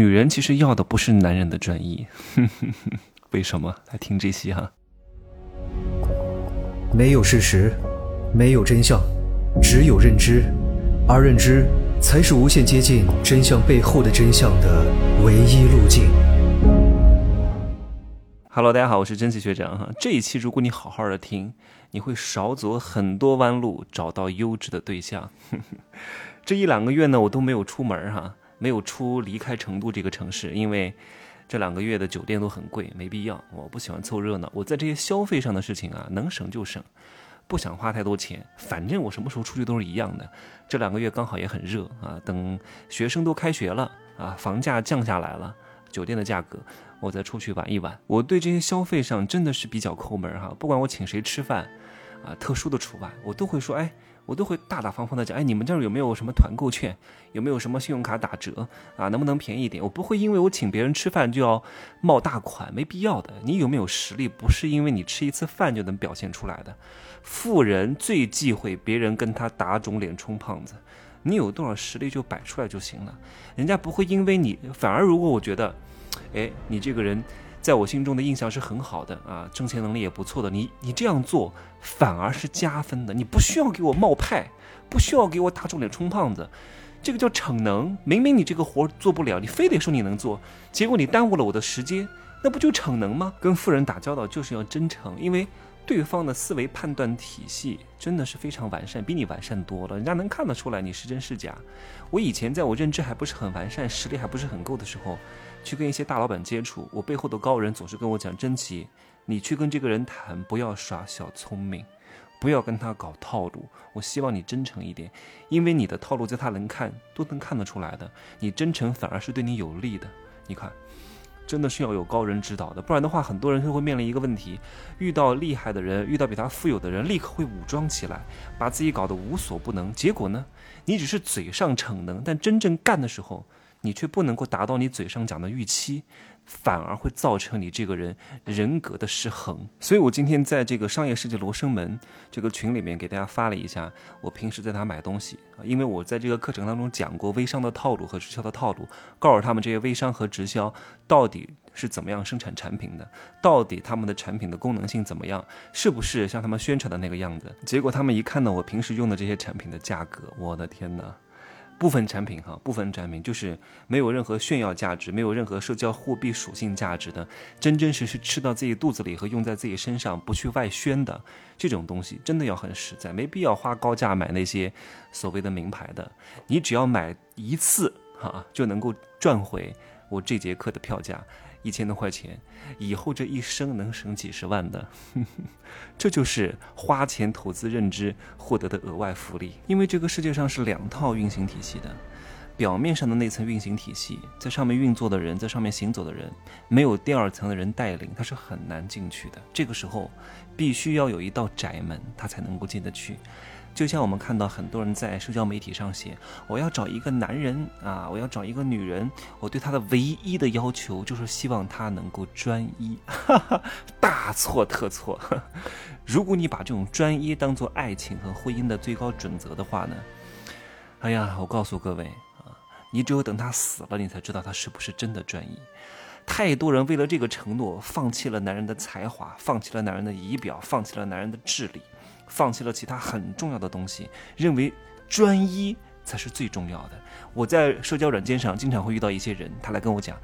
女人其实要的不是男人的专一，为什么？来听这些哈。没有事实，没有真相，只有认知，而认知才是无限接近真相背后的真相的唯一路径。Hello，大家好，我是真奇学长哈。这一期如果你好好的听，你会少走很多弯路，找到优质的对象。这一两个月呢，我都没有出门哈，没有出离开成都这个城市，因为这两个月的酒店都很贵，没必要。我不喜欢凑热闹，我在这些消费上的事情啊，能省就省，不想花太多钱。反正我什么时候出去都是一样的。这两个月刚好也很热啊，等学生都开学了啊，房价降下来了，酒店的价格。我再出去玩一玩。我对这些消费上真的是比较抠门哈，不管我请谁吃饭，啊，特殊的除外，我都会说，哎，我都会大大方方的讲，哎，你们这儿有没有什么团购券，有没有什么信用卡打折啊，能不能便宜一点？我不会因为我请别人吃饭就要冒大款，没必要的。你有没有实力，不是因为你吃一次饭就能表现出来的。富人最忌讳别人跟他打肿脸充胖子，你有多少实力就摆出来就行了，人家不会因为你，反而如果我觉得。哎，你这个人，在我心中的印象是很好的啊，挣钱能力也不错的。你你这样做反而是加分的，你不需要给我冒派，不需要给我打肿脸充胖子，这个叫逞能。明明你这个活做不了，你非得说你能做，结果你耽误了我的时间，那不就逞能吗？跟富人打交道就是要真诚，因为对方的思维判断体系真的是非常完善，比你完善多了，人家能看得出来你是真是假。我以前在我认知还不是很完善，实力还不是很够的时候。去跟一些大老板接触，我背后的高人总是跟我讲：“真奇，你去跟这个人谈，不要耍小聪明，不要跟他搞套路。我希望你真诚一点，因为你的套路在他能看都能看得出来的。你真诚反而是对你有利的。你看，真的是要有高人指导的，不然的话，很多人就会面临一个问题：遇到厉害的人，遇到比他富有的人，立刻会武装起来，把自己搞得无所不能。结果呢，你只是嘴上逞能，但真正干的时候。”你却不能够达到你嘴上讲的预期，反而会造成你这个人人格的失衡。所以我今天在这个商业世界罗生门这个群里面给大家发了一下，我平时在他买东西啊，因为我在这个课程当中讲过微商的套路和直销的套路，告诉他们这些微商和直销到底是怎么样生产产品的，到底他们的产品的功能性怎么样，是不是像他们宣传的那个样子？结果他们一看到我平时用的这些产品的价格，我的天哪！部分产品哈，部分产品就是没有任何炫耀价值，没有任何社交货币属性价值的，真真实实吃到自己肚子里和用在自己身上，不去外宣的这种东西，真的要很实在，没必要花高价买那些所谓的名牌的。你只要买一次哈，就能够赚回我这节课的票价。一千多块钱，以后这一生能省几十万的，这就是花钱投资认知获得的额外福利。因为这个世界上是两套运行体系的，表面上的那层运行体系，在上面运作的人，在上面行走的人，没有第二层的人带领，他是很难进去的。这个时候，必须要有一道窄门，他才能够进得去。就像我们看到很多人在社交媒体上写：“我要找一个男人啊，我要找一个女人，我对他的唯一的要求就是希望他能够专一。”哈哈，大错特错！如果你把这种专一当做爱情和婚姻的最高准则的话呢？哎呀，我告诉各位啊，你只有等他死了，你才知道他是不是真的专一。太多人为了这个承诺，放弃了男人的才华，放弃了男人的仪表，放弃了男人的智力。放弃了其他很重要的东西，认为专一才是最重要的。我在社交软件上经常会遇到一些人，他来跟我讲，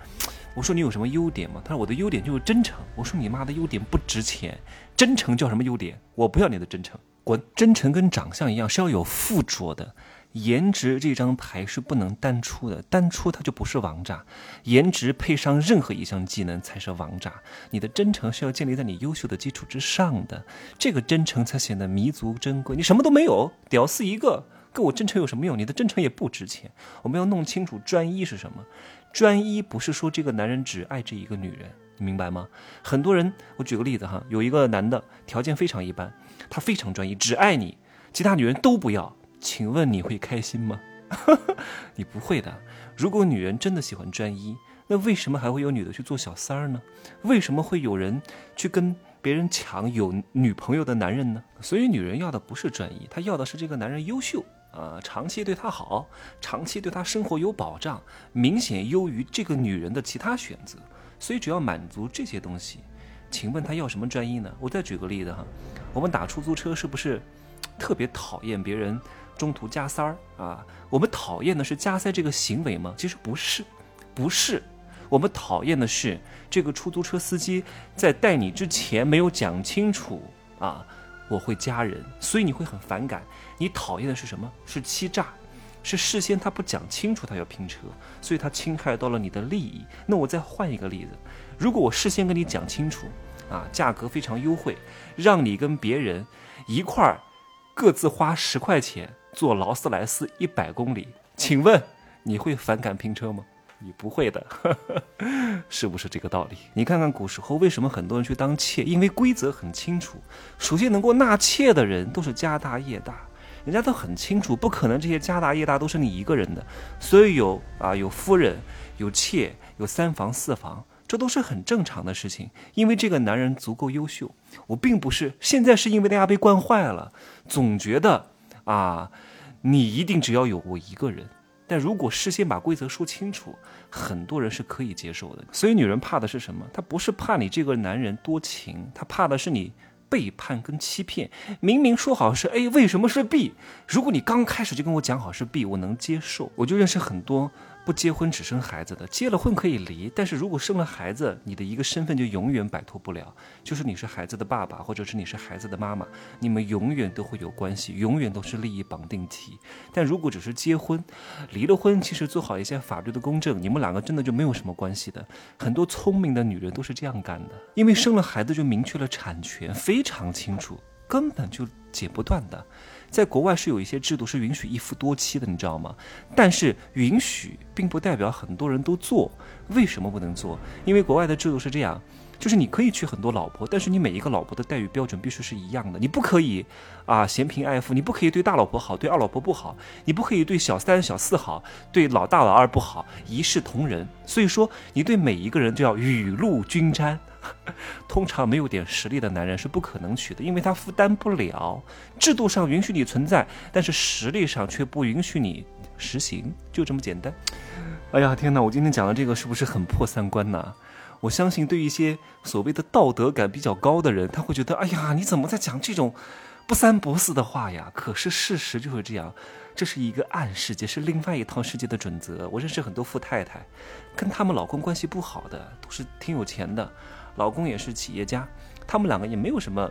我说你有什么优点吗？他说我的优点就是真诚。我说你妈的优点不值钱，真诚叫什么优点？我不要你的真诚，滚！真诚跟长相一样是要有附着的。颜值这张牌是不能单出的，单出它就不是王炸。颜值配上任何一项技能才是王炸。你的真诚是要建立在你优秀的基础之上的，这个真诚才显得弥足珍贵。你什么都没有，屌丝一个，跟我真诚有什么用？你的真诚也不值钱。我们要弄清楚专一是什么。专一不是说这个男人只爱这一个女人，你明白吗？很多人，我举个例子哈，有一个男的条件非常一般，他非常专一，只爱你，其他女人都不要。请问你会开心吗？你不会的。如果女人真的喜欢专一，那为什么还会有女的去做小三儿呢？为什么会有人去跟别人抢有女朋友的男人呢？所以女人要的不是专一，她要的是这个男人优秀啊，长期对她好，长期对她生活有保障，明显优于这个女人的其他选择。所以只要满足这些东西，请问他要什么专一呢？我再举个例子哈，我们打出租车是不是特别讨厌别人中途加塞儿啊？我们讨厌的是加塞这个行为吗？其实不是，不是。我们讨厌的是这个出租车司机在带你之前没有讲清楚啊，我会加人，所以你会很反感。你讨厌的是什么？是欺诈，是事先他不讲清楚他要拼车，所以他侵害到了你的利益。那我再换一个例子，如果我事先跟你讲清楚啊，价格非常优惠，让你跟别人一块儿各自花十块钱坐劳斯莱斯一百公里，请问你会反感拼车吗？你不会的，是不是这个道理？你看看古时候为什么很多人去当妾？因为规则很清楚。首先能够纳妾的人都是家大业大，人家都很清楚，不可能这些家大业大都是你一个人的。所以有啊，有夫人，有妾，有三房四房，这都是很正常的事情。因为这个男人足够优秀。我并不是现在是因为大家被惯坏了，总觉得啊，你一定只要有我一个人。但如果事先把规则说清楚，很多人是可以接受的。所以女人怕的是什么？她不是怕你这个男人多情，她怕的是你背叛跟欺骗。明明说好是 A，为什么是 B？如果你刚开始就跟我讲好是 B，我能接受。我就认识很多。不结婚只生孩子的，结了婚可以离，但是如果生了孩子，你的一个身份就永远摆脱不了，就是你是孩子的爸爸，或者是你是孩子的妈妈，你们永远都会有关系，永远都是利益绑定体。但如果只是结婚，离了婚，其实做好一些法律的公证，你们两个真的就没有什么关系的。很多聪明的女人都是这样干的，因为生了孩子就明确了产权，非常清楚，根本就剪不断的。在国外是有一些制度是允许一夫多妻的，你知道吗？但是允许并不代表很多人都做。为什么不能做？因为国外的制度是这样，就是你可以娶很多老婆，但是你每一个老婆的待遇标准必须是一样的。你不可以啊嫌贫爱富，你不可以对大老婆好，对二老婆不好，你不可以对小三小四好，对老大老二不好，一视同仁。所以说，你对每一个人都要雨露均沾。通常没有点实力的男人是不可能娶的，因为他负担不了。制度上允许你存在，但是实力上却不允许你实行，就这么简单。哎呀，天哪！我今天讲的这个是不是很破三观呢？我相信对一些所谓的道德感比较高的人，他会觉得：哎呀，你怎么在讲这种不三不四的话呀？可是事实就是这样，这是一个暗世界，是另外一套世界的准则。我认识很多富太太，跟他们老公关系不好的，都是挺有钱的。老公也是企业家，他们两个也没有什么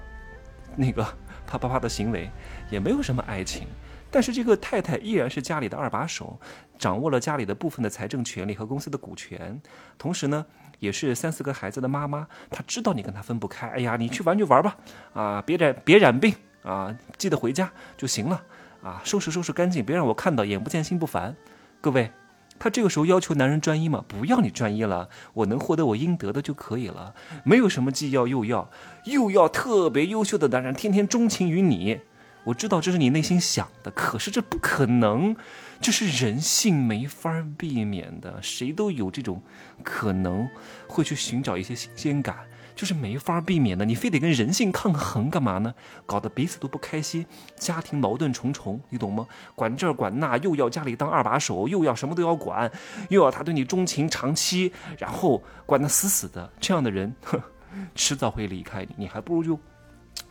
那个啪啪啪的行为，也没有什么爱情，但是这个太太依然是家里的二把手，掌握了家里的部分的财政权利和公司的股权，同时呢，也是三四个孩子的妈妈。她知道你跟她分不开，哎呀，你去玩就玩吧，啊，别染别染病啊，记得回家就行了，啊，收拾收拾干净，别让我看到眼不见心不烦，各位。他这个时候要求男人专一吗？不要你专一了，我能获得我应得的就可以了，没有什么既要又要，又要特别优秀的男人天天钟情于你。我知道这是你内心想的，可是这不可能，这是人性没法避免的，谁都有这种可能会去寻找一些新鲜感。就是没法避免的，你非得跟人性抗衡干嘛呢？搞得彼此都不开心，家庭矛盾重重，你懂吗？管这管那，又要家里当二把手，又要什么都要管，又要他对你钟情长期，然后管得死死的。这样的人，迟早会离开你，你还不如就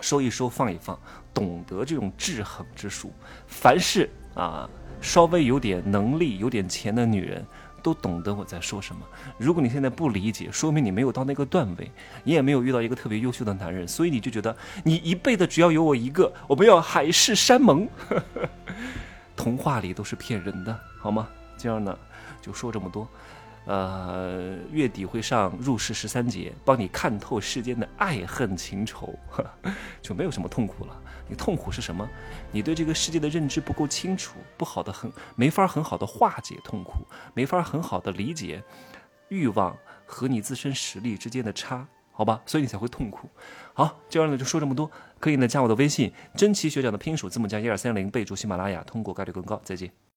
收一收，放一放，懂得这种制衡之术。凡是啊，稍微有点能力、有点钱的女人。都懂得我在说什么。如果你现在不理解，说明你没有到那个段位，你也没有遇到一个特别优秀的男人，所以你就觉得你一辈子只要有我一个，我们要海誓山盟。童话里都是骗人的，好吗？这样呢，就说这么多。呃，月底会上入世十三节，帮你看透世间的爱恨情仇，就没有什么痛苦了。你痛苦是什么？你对这个世界的认知不够清楚，不好的很，没法很好的化解痛苦，没法很好的理解欲望和你自身实力之间的差，好吧？所以你才会痛苦。好，这样呢就说这么多，可以呢加我的微信，真奇学长的拼音首字母加一二三零，备注喜马拉雅，通过概率更高。再见。